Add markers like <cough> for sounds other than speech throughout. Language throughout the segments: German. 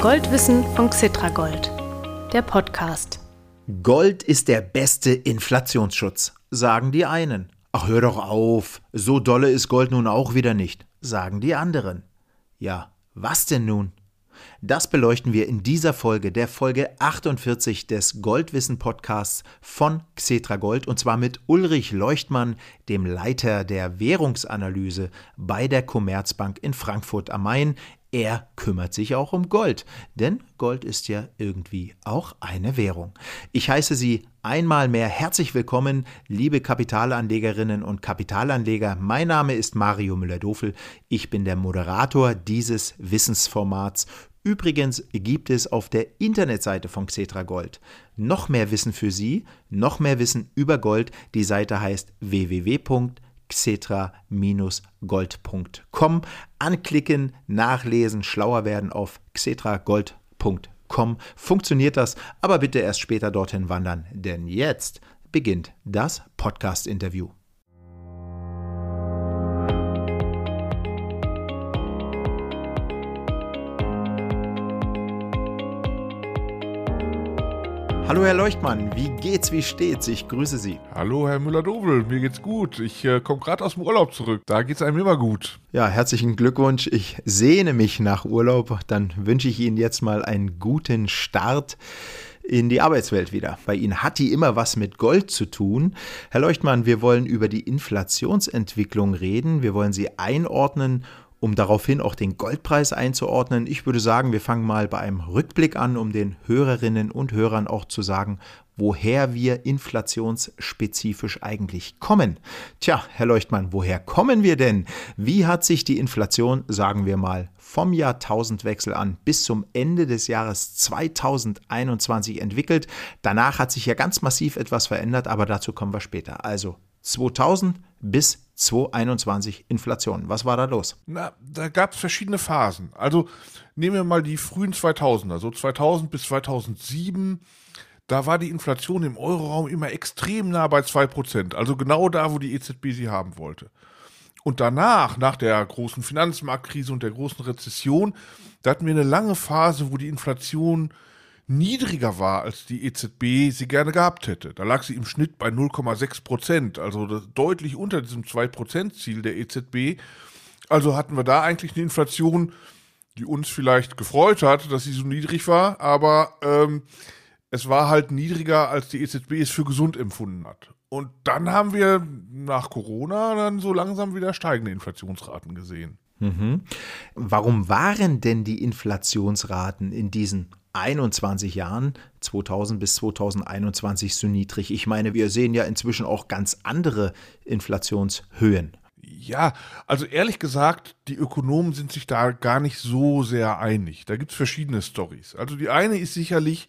Goldwissen von Xitragold, der Podcast. Gold ist der beste Inflationsschutz, sagen die einen. Ach, hör doch auf, so dolle ist Gold nun auch wieder nicht, sagen die anderen. Ja, was denn nun? Das beleuchten wir in dieser Folge, der Folge 48 des Goldwissen Podcasts von Xetra Gold und zwar mit Ulrich Leuchtmann, dem Leiter der Währungsanalyse bei der Commerzbank in Frankfurt am Main. Er kümmert sich auch um Gold, denn Gold ist ja irgendwie auch eine Währung. Ich heiße Sie einmal mehr herzlich willkommen, liebe Kapitalanlegerinnen und Kapitalanleger. Mein Name ist Mario Müller-Dofel. Ich bin der Moderator dieses Wissensformats Übrigens gibt es auf der Internetseite von Xetra Gold noch mehr Wissen für Sie, noch mehr Wissen über Gold. Die Seite heißt www.xetra-gold.com. Anklicken, nachlesen, schlauer werden auf xetragold.com. Funktioniert das, aber bitte erst später dorthin wandern, denn jetzt beginnt das Podcast-Interview. Hallo Herr Leuchtmann, wie geht's, wie steht's? Ich grüße Sie. Hallo Herr Müller-Dobel, mir geht's gut. Ich äh, komme gerade aus dem Urlaub zurück. Da geht's einem immer gut. Ja, herzlichen Glückwunsch. Ich sehne mich nach Urlaub. Dann wünsche ich Ihnen jetzt mal einen guten Start in die Arbeitswelt wieder. Bei Ihnen hat die immer was mit Gold zu tun. Herr Leuchtmann, wir wollen über die Inflationsentwicklung reden. Wir wollen sie einordnen um daraufhin auch den Goldpreis einzuordnen, ich würde sagen, wir fangen mal bei einem Rückblick an, um den Hörerinnen und Hörern auch zu sagen, woher wir inflationsspezifisch eigentlich kommen. Tja, Herr Leuchtmann, woher kommen wir denn? Wie hat sich die Inflation, sagen wir mal, vom Jahrtausendwechsel an bis zum Ende des Jahres 2021 entwickelt? Danach hat sich ja ganz massiv etwas verändert, aber dazu kommen wir später. Also 2000 bis 2021 Inflation. Was war da los? Na, da gab es verschiedene Phasen. Also nehmen wir mal die frühen 2000er, so 2000 bis 2007. Da war die Inflation im Euroraum immer extrem nah bei 2%, also genau da, wo die EZB sie haben wollte. Und danach, nach der großen Finanzmarktkrise und der großen Rezession, da hatten wir eine lange Phase, wo die Inflation niedriger war, als die EZB sie gerne gehabt hätte. Da lag sie im Schnitt bei 0,6 Prozent, also deutlich unter diesem 2-Prozent-Ziel der EZB. Also hatten wir da eigentlich eine Inflation, die uns vielleicht gefreut hat, dass sie so niedrig war, aber ähm, es war halt niedriger, als die EZB es für gesund empfunden hat. Und dann haben wir nach Corona dann so langsam wieder steigende Inflationsraten gesehen. Mhm. Warum waren denn die Inflationsraten in diesen 21 Jahren, 2000 bis 2021, so niedrig? Ich meine, wir sehen ja inzwischen auch ganz andere Inflationshöhen. Ja, also ehrlich gesagt, die Ökonomen sind sich da gar nicht so sehr einig. Da gibt es verschiedene Stories. Also die eine ist sicherlich,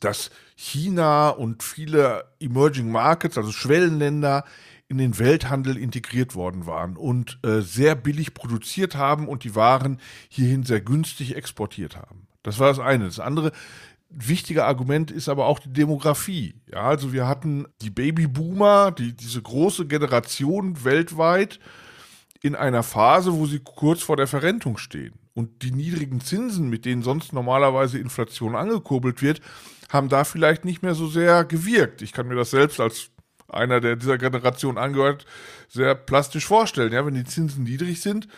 dass China und viele Emerging Markets, also Schwellenländer, in den Welthandel integriert worden waren und äh, sehr billig produziert haben und die Waren hierhin sehr günstig exportiert haben. Das war das eine. Das andere wichtige Argument ist aber auch die Demografie. Ja, also wir hatten die Babyboomer, die, diese große Generation weltweit in einer Phase, wo sie kurz vor der Verrentung stehen. Und die niedrigen Zinsen, mit denen sonst normalerweise Inflation angekurbelt wird, haben da vielleicht nicht mehr so sehr gewirkt. Ich kann mir das selbst als einer, der dieser Generation angehört, sehr plastisch vorstellen. Ja, wenn die Zinsen niedrig sind,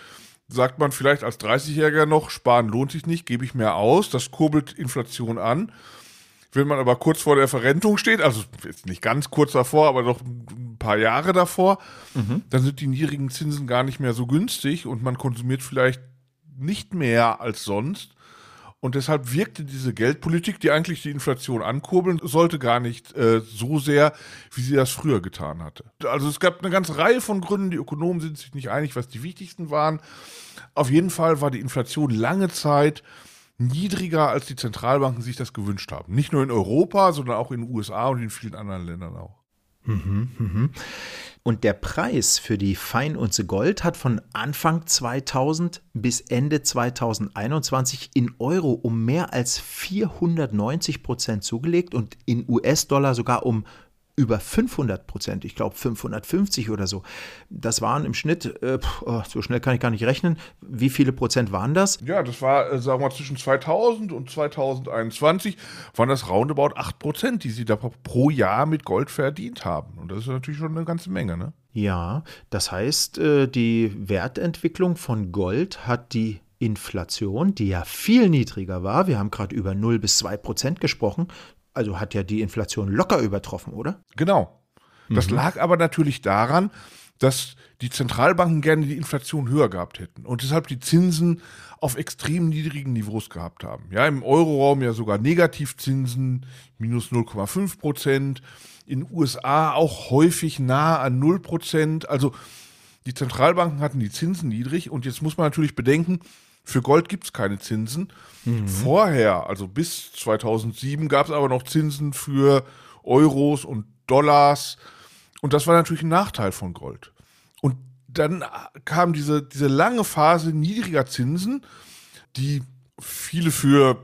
sagt man vielleicht als 30-Jähriger noch, sparen lohnt sich nicht, gebe ich mehr aus, das kurbelt Inflation an. Wenn man aber kurz vor der Verrentung steht, also jetzt nicht ganz kurz davor, aber noch ein paar Jahre davor, mhm. dann sind die niedrigen Zinsen gar nicht mehr so günstig und man konsumiert vielleicht nicht mehr als sonst. Und deshalb wirkte diese Geldpolitik, die eigentlich die Inflation ankurbeln sollte, gar nicht äh, so sehr, wie sie das früher getan hatte. Also es gab eine ganze Reihe von Gründen. Die Ökonomen sind sich nicht einig, was die wichtigsten waren. Auf jeden Fall war die Inflation lange Zeit niedriger, als die Zentralbanken sich das gewünscht haben. Nicht nur in Europa, sondern auch in den USA und in vielen anderen Ländern auch. Mhm, mhm. Und der Preis für die Feinunze Gold hat von Anfang 2000 bis Ende 2021 in Euro um mehr als 490 Prozent zugelegt und in US-Dollar sogar um über 500 Prozent, ich glaube 550 oder so. Das waren im Schnitt, äh, oh, so schnell kann ich gar nicht rechnen, wie viele Prozent waren das? Ja, das war, äh, sagen wir mal, zwischen 2000 und 2021 waren das roundabout 8 Prozent, die sie da pro Jahr mit Gold verdient haben. Und das ist natürlich schon eine ganze Menge, ne? Ja, das heißt, äh, die Wertentwicklung von Gold hat die Inflation, die ja viel niedriger war, wir haben gerade über 0 bis 2 Prozent gesprochen, also hat ja die Inflation locker übertroffen, oder? Genau. Das mhm. lag aber natürlich daran, dass die Zentralbanken gerne die Inflation höher gehabt hätten und deshalb die Zinsen auf extrem niedrigen Niveaus gehabt haben. Ja, im Euroraum ja sogar Negativzinsen, minus 0,5 Prozent, in den USA auch häufig nah an 0 Prozent. Also die Zentralbanken hatten die Zinsen niedrig und jetzt muss man natürlich bedenken, für Gold gibt es keine Zinsen. Mhm. Vorher, also bis 2007, gab es aber noch Zinsen für Euros und Dollars. Und das war natürlich ein Nachteil von Gold. Und dann kam diese, diese lange Phase niedriger Zinsen, die viele für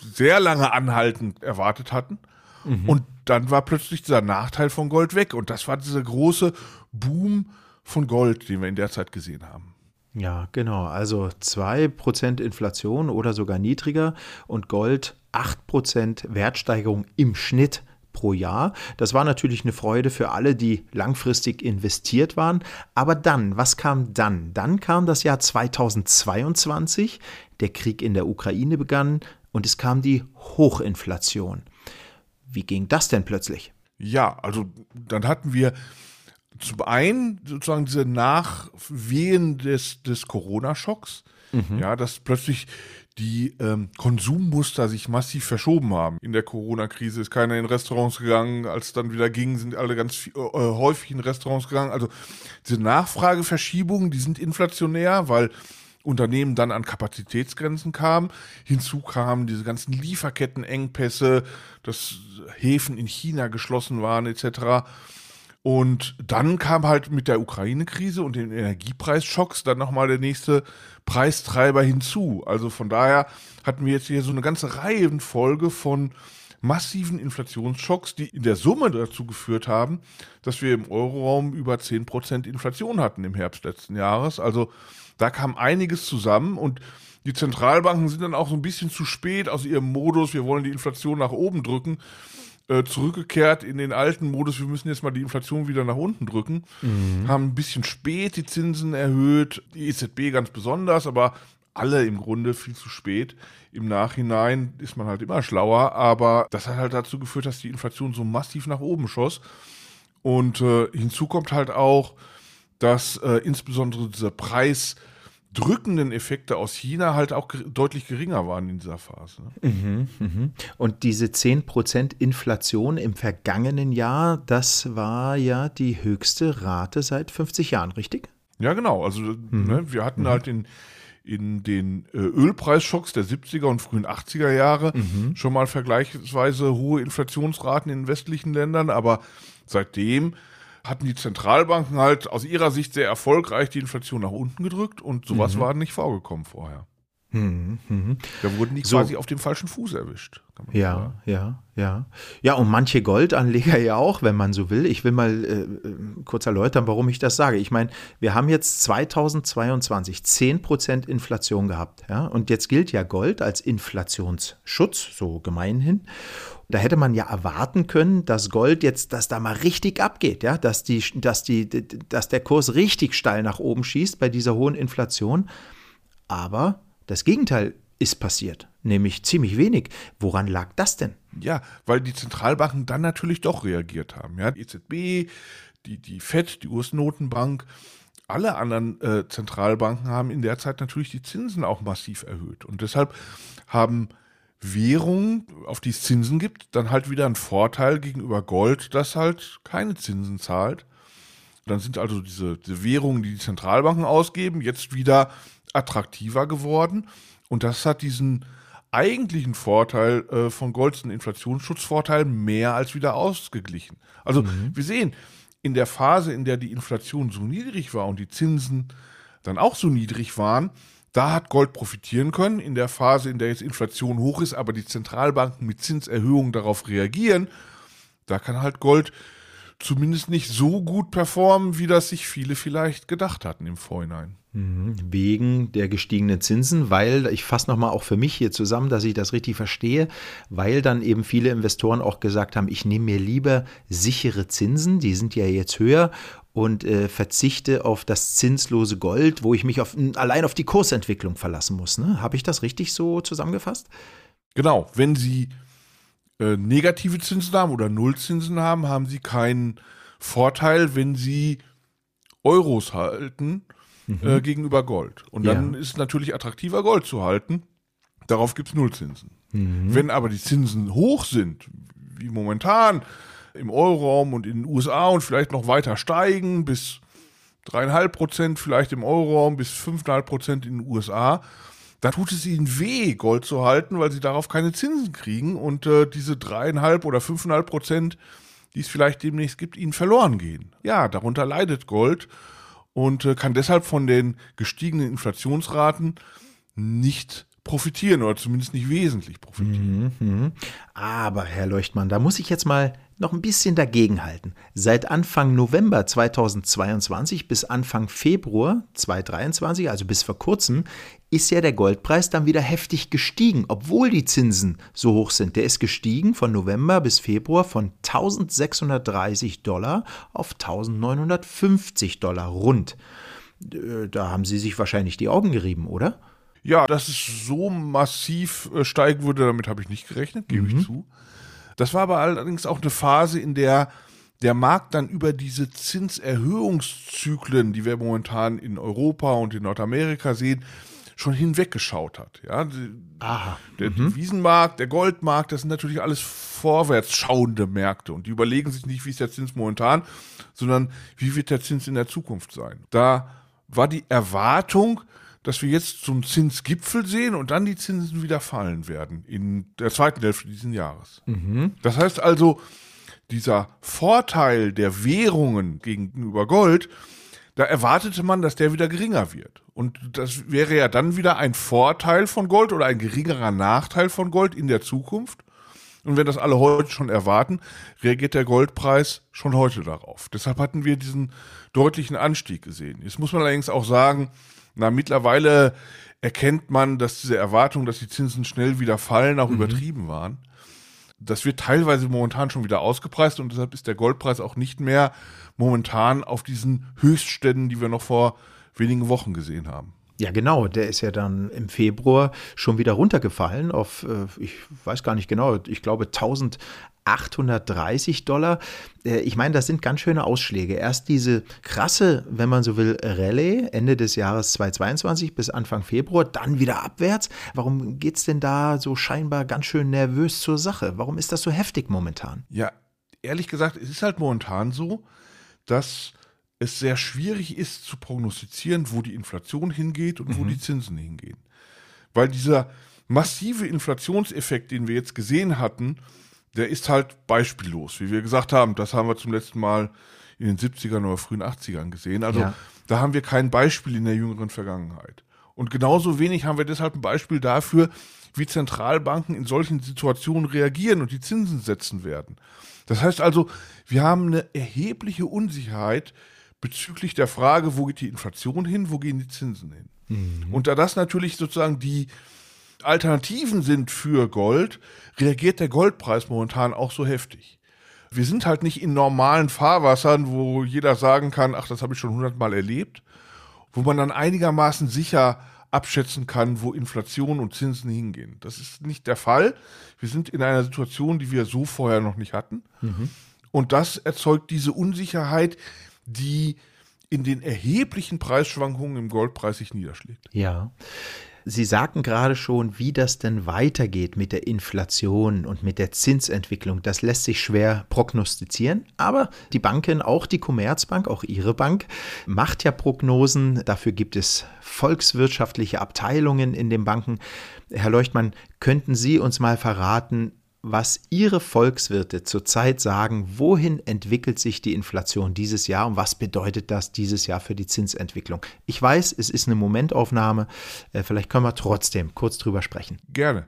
sehr lange anhaltend erwartet hatten. Mhm. Und dann war plötzlich dieser Nachteil von Gold weg. Und das war dieser große Boom von Gold, den wir in der Zeit gesehen haben. Ja, genau. Also 2% Inflation oder sogar niedriger und Gold 8% Wertsteigerung im Schnitt pro Jahr. Das war natürlich eine Freude für alle, die langfristig investiert waren. Aber dann, was kam dann? Dann kam das Jahr 2022, der Krieg in der Ukraine begann und es kam die Hochinflation. Wie ging das denn plötzlich? Ja, also dann hatten wir zum einen sozusagen diese Nachwehen des, des Corona-Schocks, mhm. ja, dass plötzlich die ähm, Konsummuster sich massiv verschoben haben. In der Corona-Krise ist keiner in Restaurants gegangen, als dann wieder ging, sind alle ganz viel, äh, häufig in Restaurants gegangen. Also diese Nachfrageverschiebungen, die sind inflationär, weil Unternehmen dann an Kapazitätsgrenzen kamen. Hinzu kamen diese ganzen Lieferkettenengpässe, dass Häfen in China geschlossen waren etc. Und dann kam halt mit der Ukraine-Krise und den Energiepreisschocks dann nochmal der nächste Preistreiber hinzu. Also von daher hatten wir jetzt hier so eine ganze Reihenfolge von massiven Inflationsschocks, die in der Summe dazu geführt haben, dass wir im Euroraum über 10% Inflation hatten im Herbst letzten Jahres. Also da kam einiges zusammen und die Zentralbanken sind dann auch so ein bisschen zu spät aus ihrem Modus, wir wollen die Inflation nach oben drücken, äh, zurückgekehrt in den alten Modus, wir müssen jetzt mal die Inflation wieder nach unten drücken. Mhm. Haben ein bisschen spät die Zinsen erhöht, die EZB ganz besonders, aber alle im Grunde viel zu spät. Im Nachhinein ist man halt immer schlauer, aber das hat halt dazu geführt, dass die Inflation so massiv nach oben schoss. Und äh, hinzu kommt halt auch, dass äh, insbesondere dieser Preis drückenden Effekte aus China halt auch deutlich geringer waren in dieser Phase. Ne? Mhm, mhm. Und diese 10% Inflation im vergangenen Jahr, das war ja die höchste Rate seit 50 Jahren, richtig? Ja, genau. Also mhm. ne, wir hatten mhm. halt in, in den äh, Ölpreisschocks der 70er und frühen 80er Jahre mhm. schon mal vergleichsweise hohe Inflationsraten in westlichen Ländern, aber seitdem hatten die Zentralbanken halt aus ihrer Sicht sehr erfolgreich die Inflation nach unten gedrückt und sowas mhm. war nicht vorgekommen vorher. Mhm, mh. Da wurden die so. quasi auf dem falschen Fuß erwischt. Ja, sagen. ja, ja. Ja, und manche Goldanleger <laughs> ja auch, wenn man so will. Ich will mal äh kurz erläutern, warum ich das sage. Ich meine, wir haben jetzt 2022 10% Inflation gehabt. Ja? Und jetzt gilt ja Gold als Inflationsschutz, so gemeinhin. Da hätte man ja erwarten können, dass Gold jetzt, dass da mal richtig abgeht, ja, dass, die, dass, die, dass der Kurs richtig steil nach oben schießt bei dieser hohen Inflation. Aber das Gegenteil ist passiert, nämlich ziemlich wenig. Woran lag das denn? Ja, weil die Zentralbanken dann natürlich doch reagiert haben. Ja, die EZB, die, die FED, die US-Notenbank, alle anderen äh, Zentralbanken haben in der Zeit natürlich die Zinsen auch massiv erhöht. Und deshalb haben Währung, auf die es Zinsen gibt, dann halt wieder ein Vorteil gegenüber Gold, das halt keine Zinsen zahlt. Dann sind also diese, diese Währungen, die die Zentralbanken ausgeben, jetzt wieder attraktiver geworden. Und das hat diesen eigentlichen Vorteil äh, von Gold, einen Inflationsschutzvorteil, mehr als wieder ausgeglichen. Also mhm. wir sehen, in der Phase, in der die Inflation so niedrig war und die Zinsen dann auch so niedrig waren, da hat Gold profitieren können. In der Phase, in der jetzt Inflation hoch ist, aber die Zentralbanken mit Zinserhöhungen darauf reagieren, da kann halt Gold zumindest nicht so gut performen, wie das sich viele vielleicht gedacht hatten im Vorhinein. Mhm. Wegen der gestiegenen Zinsen, weil, ich fasse nochmal auch für mich hier zusammen, dass ich das richtig verstehe, weil dann eben viele Investoren auch gesagt haben, ich nehme mir lieber sichere Zinsen, die sind ja jetzt höher und äh, verzichte auf das zinslose Gold, wo ich mich auf, allein auf die Kursentwicklung verlassen muss. Ne? Habe ich das richtig so zusammengefasst? Genau, wenn Sie äh, negative Zinsen haben oder Nullzinsen haben, haben Sie keinen Vorteil, wenn Sie Euros halten mhm. äh, gegenüber Gold. Und dann ja. ist es natürlich attraktiver, Gold zu halten. Darauf gibt es Nullzinsen. Mhm. Wenn aber die Zinsen hoch sind, wie momentan im Euroraum und in den USA und vielleicht noch weiter steigen bis 3,5 Prozent, vielleicht im Euroraum bis 5,5 Prozent in den USA, da tut es ihnen weh, Gold zu halten, weil sie darauf keine Zinsen kriegen und äh, diese 3,5 oder 5,5 Prozent, die es vielleicht demnächst gibt, ihnen verloren gehen. Ja, darunter leidet Gold und äh, kann deshalb von den gestiegenen Inflationsraten nicht profitieren oder zumindest nicht wesentlich profitieren. Mhm. Aber, Herr Leuchtmann, da muss ich jetzt mal noch ein bisschen dagegenhalten. Seit Anfang November 2022 bis Anfang Februar 2023, also bis vor kurzem, ist ja der Goldpreis dann wieder heftig gestiegen, obwohl die Zinsen so hoch sind. Der ist gestiegen von November bis Februar von 1630 Dollar auf 1950 Dollar rund. Äh, da haben Sie sich wahrscheinlich die Augen gerieben, oder? Ja, dass es so massiv äh, steigen würde, damit habe ich nicht gerechnet, gebe mhm. ich zu. Das war aber allerdings auch eine Phase, in der der Markt dann über diese Zinserhöhungszyklen, die wir momentan in Europa und in Nordamerika sehen, schon hinweggeschaut hat. Ja, Aha. Der mhm. Devisenmarkt, der Goldmarkt, das sind natürlich alles vorwärts schauende Märkte und die überlegen sich nicht, wie ist der Zins momentan, sondern wie wird der Zins in der Zukunft sein. Da war die Erwartung, dass wir jetzt zum Zinsgipfel sehen und dann die Zinsen wieder fallen werden in der zweiten Hälfte dieses Jahres. Mhm. Das heißt also, dieser Vorteil der Währungen gegenüber Gold, da erwartete man, dass der wieder geringer wird. Und das wäre ja dann wieder ein Vorteil von Gold oder ein geringerer Nachteil von Gold in der Zukunft. Und wenn das alle heute schon erwarten, reagiert der Goldpreis schon heute darauf. Deshalb hatten wir diesen deutlichen Anstieg gesehen. Jetzt muss man allerdings auch sagen, na, mittlerweile erkennt man, dass diese Erwartung, dass die Zinsen schnell wieder fallen, auch mhm. übertrieben waren. Das wird teilweise momentan schon wieder ausgepreist und deshalb ist der Goldpreis auch nicht mehr momentan auf diesen Höchstständen, die wir noch vor wenigen Wochen gesehen haben. Ja, genau. Der ist ja dann im Februar schon wieder runtergefallen auf, äh, ich weiß gar nicht genau, ich glaube 1830 Dollar. Äh, ich meine, das sind ganz schöne Ausschläge. Erst diese krasse, wenn man so will, Rallye Ende des Jahres 2022 bis Anfang Februar, dann wieder abwärts. Warum geht es denn da so scheinbar ganz schön nervös zur Sache? Warum ist das so heftig momentan? Ja, ehrlich gesagt, es ist halt momentan so, dass es sehr schwierig ist zu prognostizieren, wo die Inflation hingeht und mhm. wo die Zinsen hingehen. Weil dieser massive Inflationseffekt, den wir jetzt gesehen hatten, der ist halt beispiellos. Wie wir gesagt haben, das haben wir zum letzten Mal in den 70ern oder frühen 80ern gesehen. Also ja. da haben wir kein Beispiel in der jüngeren Vergangenheit. Und genauso wenig haben wir deshalb ein Beispiel dafür, wie Zentralbanken in solchen Situationen reagieren und die Zinsen setzen werden. Das heißt also, wir haben eine erhebliche Unsicherheit bezüglich der Frage, wo geht die Inflation hin, wo gehen die Zinsen hin. Mhm. Und da das natürlich sozusagen die Alternativen sind für Gold, reagiert der Goldpreis momentan auch so heftig. Wir sind halt nicht in normalen Fahrwassern, wo jeder sagen kann, ach, das habe ich schon hundertmal erlebt, wo man dann einigermaßen sicher abschätzen kann, wo Inflation und Zinsen hingehen. Das ist nicht der Fall. Wir sind in einer Situation, die wir so vorher noch nicht hatten. Mhm. Und das erzeugt diese Unsicherheit, die in den erheblichen Preisschwankungen im Goldpreis sich niederschlägt. Ja. Sie sagten gerade schon, wie das denn weitergeht mit der Inflation und mit der Zinsentwicklung. Das lässt sich schwer prognostizieren, aber die Banken, auch die Commerzbank, auch Ihre Bank, macht ja Prognosen. Dafür gibt es volkswirtschaftliche Abteilungen in den Banken. Herr Leuchtmann, könnten Sie uns mal verraten, was Ihre Volkswirte zurzeit sagen, wohin entwickelt sich die Inflation dieses Jahr und was bedeutet das dieses Jahr für die Zinsentwicklung. Ich weiß, es ist eine Momentaufnahme, äh, vielleicht können wir trotzdem kurz drüber sprechen. Gerne.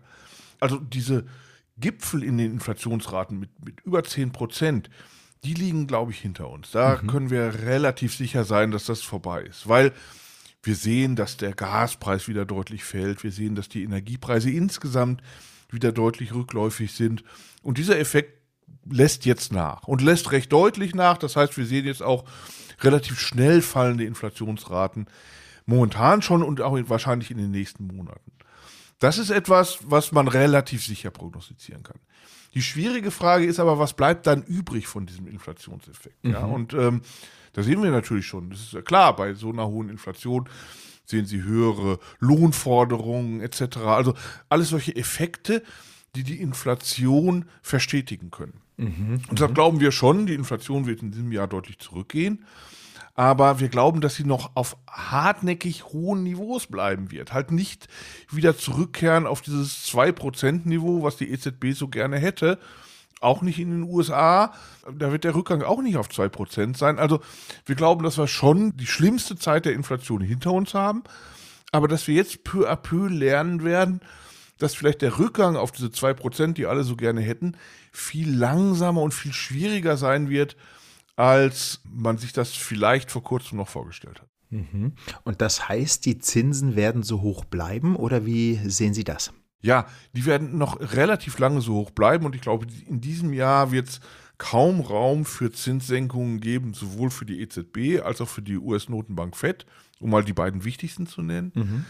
Also diese Gipfel in den Inflationsraten mit, mit über 10 Prozent, die liegen, glaube ich, hinter uns. Da mhm. können wir relativ sicher sein, dass das vorbei ist, weil wir sehen, dass der Gaspreis wieder deutlich fällt. Wir sehen, dass die Energiepreise insgesamt wieder deutlich rückläufig sind. Und dieser Effekt lässt jetzt nach und lässt recht deutlich nach. Das heißt, wir sehen jetzt auch relativ schnell fallende Inflationsraten. Momentan schon und auch wahrscheinlich in den nächsten Monaten. Das ist etwas, was man relativ sicher prognostizieren kann. Die schwierige Frage ist aber, was bleibt dann übrig von diesem Inflationseffekt? Mhm. Ja, und ähm, da sehen wir natürlich schon, das ist ja klar, bei so einer hohen Inflation sehen Sie höhere Lohnforderungen etc. Also alles solche Effekte, die die Inflation verstetigen können. Mhm, und deshalb glauben wir schon, die Inflation wird in diesem Jahr deutlich zurückgehen. Aber wir glauben, dass sie noch auf hartnäckig hohen Niveaus bleiben wird. Halt nicht wieder zurückkehren auf dieses 2%-Niveau, was die EZB so gerne hätte. Auch nicht in den USA. Da wird der Rückgang auch nicht auf 2% sein. Also wir glauben, dass wir schon die schlimmste Zeit der Inflation hinter uns haben. Aber dass wir jetzt peu à peu lernen werden, dass vielleicht der Rückgang auf diese 2%, die alle so gerne hätten, viel langsamer und viel schwieriger sein wird, als man sich das vielleicht vor kurzem noch vorgestellt hat. Mhm. Und das heißt, die Zinsen werden so hoch bleiben oder wie sehen Sie das? Ja, die werden noch relativ lange so hoch bleiben und ich glaube, in diesem Jahr wird es kaum Raum für Zinssenkungen geben, sowohl für die EZB als auch für die US-Notenbank FED, um mal die beiden wichtigsten zu nennen. Mhm.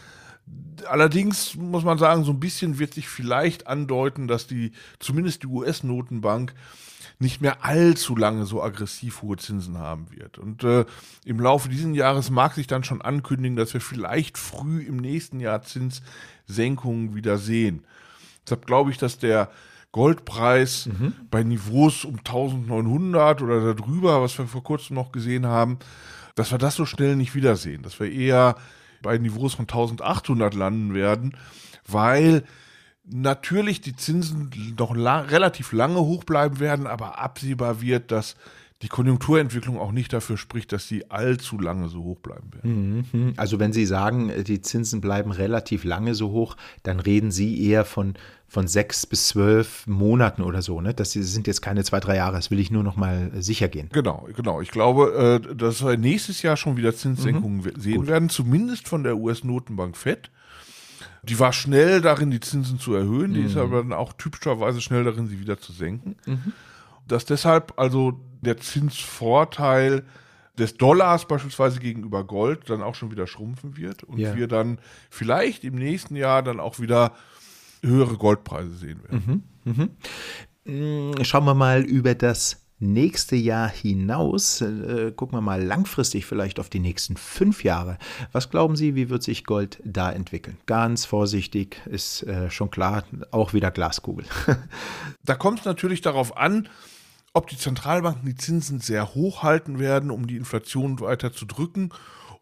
Allerdings muss man sagen, so ein bisschen wird sich vielleicht andeuten, dass die, zumindest die US-Notenbank, nicht mehr allzu lange so aggressiv hohe Zinsen haben wird. Und äh, im Laufe dieses Jahres mag sich dann schon ankündigen, dass wir vielleicht früh im nächsten Jahr Zinssenkungen wieder sehen. Deshalb glaube ich, dass der Goldpreis mhm. bei Niveaus um 1900 oder darüber, was wir vor kurzem noch gesehen haben, dass wir das so schnell nicht wiedersehen, dass wir eher bei Niveaus von 1800 landen werden, weil natürlich die Zinsen noch la relativ lange hoch bleiben werden, aber absehbar wird, dass die Konjunkturentwicklung auch nicht dafür spricht, dass sie allzu lange so hoch bleiben werden. Mhm. Also wenn Sie sagen, die Zinsen bleiben relativ lange so hoch, dann reden Sie eher von, von sechs bis zwölf Monaten oder so. Ne? Das sind jetzt keine zwei, drei Jahre. Das will ich nur noch mal sicher gehen. Genau, genau. Ich glaube, äh, dass wir nächstes Jahr schon wieder Zinssenkungen mhm. sehen Gut. werden, zumindest von der US-Notenbank FED. Die war schnell darin, die Zinsen zu erhöhen, die mhm. ist aber dann auch typischerweise schnell darin, sie wieder zu senken. Mhm. Dass deshalb also der Zinsvorteil des Dollars beispielsweise gegenüber Gold dann auch schon wieder schrumpfen wird und ja. wir dann vielleicht im nächsten Jahr dann auch wieder höhere Goldpreise sehen werden. Mhm. Mhm. Mm, schauen wir mal über das nächste Jahr hinaus. Äh, gucken wir mal langfristig vielleicht auf die nächsten fünf Jahre. Was glauben Sie, wie wird sich Gold da entwickeln? Ganz vorsichtig, ist äh, schon klar, auch wieder Glaskugel. <laughs> da kommt es natürlich darauf an, ob die Zentralbanken die Zinsen sehr hoch halten werden, um die Inflation weiter zu drücken,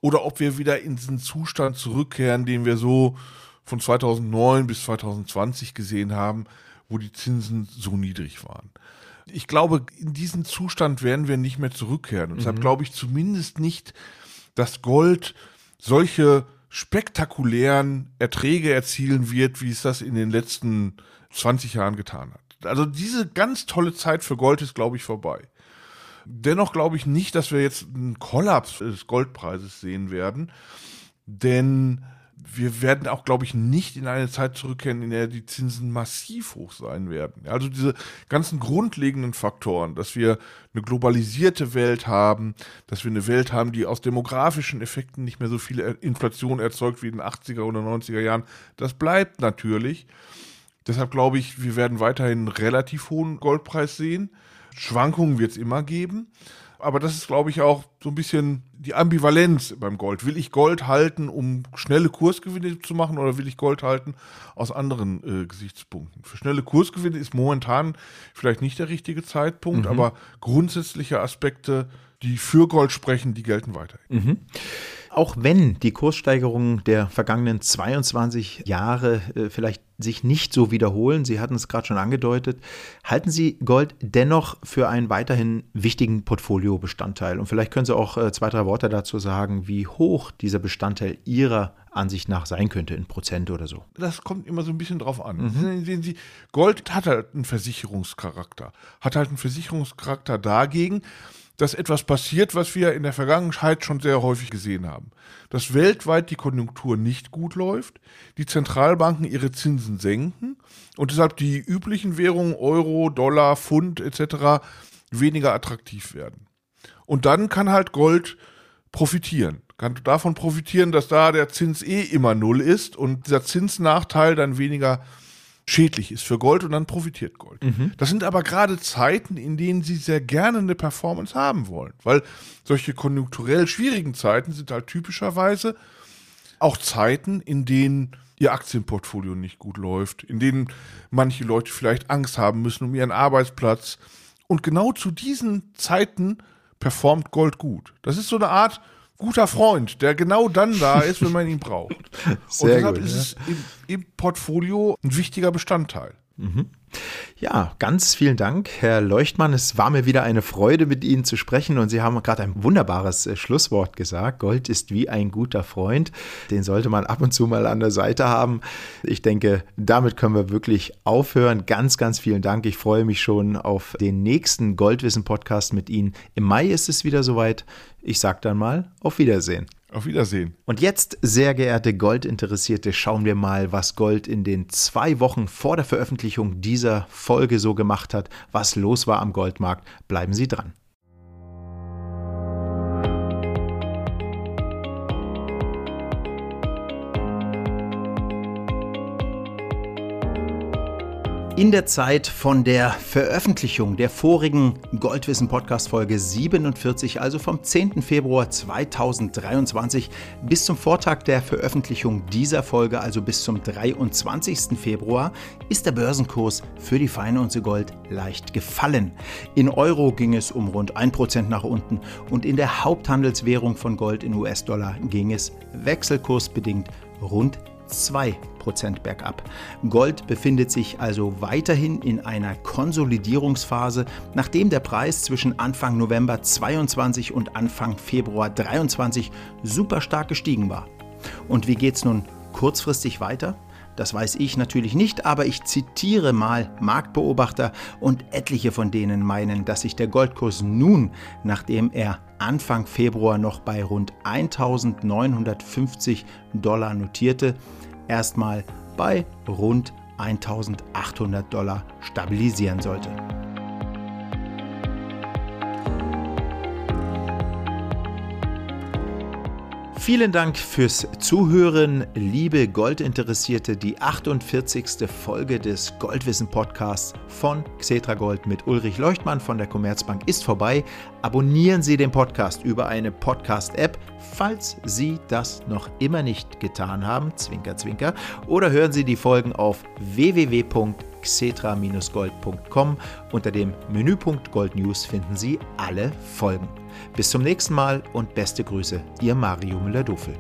oder ob wir wieder in diesen Zustand zurückkehren, den wir so von 2009 bis 2020 gesehen haben, wo die Zinsen so niedrig waren ich glaube, in diesen Zustand werden wir nicht mehr zurückkehren. Und deshalb mhm. glaube ich zumindest nicht, dass Gold solche spektakulären Erträge erzielen wird, wie es das in den letzten 20 Jahren getan hat. Also diese ganz tolle Zeit für Gold ist, glaube ich, vorbei. Dennoch glaube ich nicht, dass wir jetzt einen Kollaps des Goldpreises sehen werden, denn wir werden auch, glaube ich, nicht in eine Zeit zurückkehren, in der die Zinsen massiv hoch sein werden. Also diese ganzen grundlegenden Faktoren, dass wir eine globalisierte Welt haben, dass wir eine Welt haben, die aus demografischen Effekten nicht mehr so viel Inflation erzeugt wie in den 80er oder 90er Jahren, das bleibt natürlich. Deshalb glaube ich, wir werden weiterhin einen relativ hohen Goldpreis sehen. Schwankungen wird es immer geben aber das ist, glaube ich, auch so ein bisschen die Ambivalenz beim Gold. Will ich Gold halten, um schnelle Kursgewinne zu machen oder will ich Gold halten aus anderen äh, Gesichtspunkten? Für schnelle Kursgewinne ist momentan vielleicht nicht der richtige Zeitpunkt, mhm. aber grundsätzliche Aspekte, die für Gold sprechen, die gelten weiterhin. Mhm. auch wenn die Kurssteigerungen der vergangenen 22 Jahre äh, vielleicht sich nicht so wiederholen, Sie hatten es gerade schon angedeutet, halten Sie Gold dennoch für einen weiterhin wichtigen Portfoliobestandteil. Und vielleicht können Sie auch äh, zwei, drei Worte dazu sagen, wie hoch dieser Bestandteil Ihrer Ansicht nach sein könnte in Prozent oder so. Das kommt immer so ein bisschen drauf an. Mhm. Sehen Sie, Gold hat halt einen Versicherungscharakter. Hat halt einen Versicherungscharakter dagegen, dass etwas passiert, was wir in der Vergangenheit schon sehr häufig gesehen haben. Dass weltweit die Konjunktur nicht gut läuft, die Zentralbanken ihre Zinsen senken und deshalb die üblichen Währungen Euro, Dollar, Pfund etc. weniger attraktiv werden. Und dann kann halt Gold profitieren. Kann davon profitieren, dass da der Zins eh immer null ist und dieser Zinsnachteil dann weniger schädlich ist für Gold und dann profitiert Gold. Mhm. Das sind aber gerade Zeiten, in denen sie sehr gerne eine Performance haben wollen, weil solche konjunkturell schwierigen Zeiten sind halt typischerweise auch Zeiten, in denen ihr Aktienportfolio nicht gut läuft, in denen manche Leute vielleicht Angst haben müssen um ihren Arbeitsplatz. Und genau zu diesen Zeiten performt Gold gut. Das ist so eine Art guter Freund, der genau dann da <laughs> ist, wenn man ihn braucht. Sehr Und deshalb gut, ist ja. es im, im Portfolio ein wichtiger Bestandteil. Mhm. Ja, ganz vielen Dank, Herr Leuchtmann. Es war mir wieder eine Freude, mit Ihnen zu sprechen und Sie haben gerade ein wunderbares äh, Schlusswort gesagt. Gold ist wie ein guter Freund. Den sollte man ab und zu mal an der Seite haben. Ich denke, damit können wir wirklich aufhören. Ganz, ganz vielen Dank. Ich freue mich schon auf den nächsten Goldwissen-Podcast mit Ihnen. Im Mai ist es wieder soweit. Ich sage dann mal auf Wiedersehen. Auf Wiedersehen. Und jetzt, sehr geehrte Goldinteressierte, schauen wir mal, was Gold in den zwei Wochen vor der Veröffentlichung dieser Folge so gemacht hat, was los war am Goldmarkt. Bleiben Sie dran. In der Zeit von der Veröffentlichung der vorigen Goldwissen Podcast Folge 47, also vom 10. Februar 2023 bis zum Vortag der Veröffentlichung dieser Folge, also bis zum 23. Februar, ist der Börsenkurs für die Feinunze Gold leicht gefallen. In Euro ging es um rund 1% nach unten und in der Haupthandelswährung von Gold in US-Dollar ging es wechselkursbedingt rund 2% bergab. Gold befindet sich also weiterhin in einer Konsolidierungsphase, nachdem der Preis zwischen Anfang November 22 und Anfang Februar 23 super stark gestiegen war. Und wie geht es nun kurzfristig weiter? Das weiß ich natürlich nicht, aber ich zitiere mal Marktbeobachter und etliche von denen meinen, dass sich der Goldkurs nun, nachdem er Anfang Februar noch bei rund 1950 Dollar notierte, erstmal bei rund 1800 Dollar stabilisieren sollte. Vielen Dank fürs Zuhören, liebe Goldinteressierte. Die 48. Folge des Goldwissen Podcasts von Xetra Gold mit Ulrich Leuchtmann von der Commerzbank ist vorbei. Abonnieren Sie den Podcast über eine Podcast-App, falls Sie das noch immer nicht getan haben. Zwinker, zwinker. Oder hören Sie die Folgen auf www.xetra-gold.com. Unter dem Menüpunkt Gold News finden Sie alle Folgen. Bis zum nächsten Mal und beste Grüße, Ihr Mario Müller-Dofel.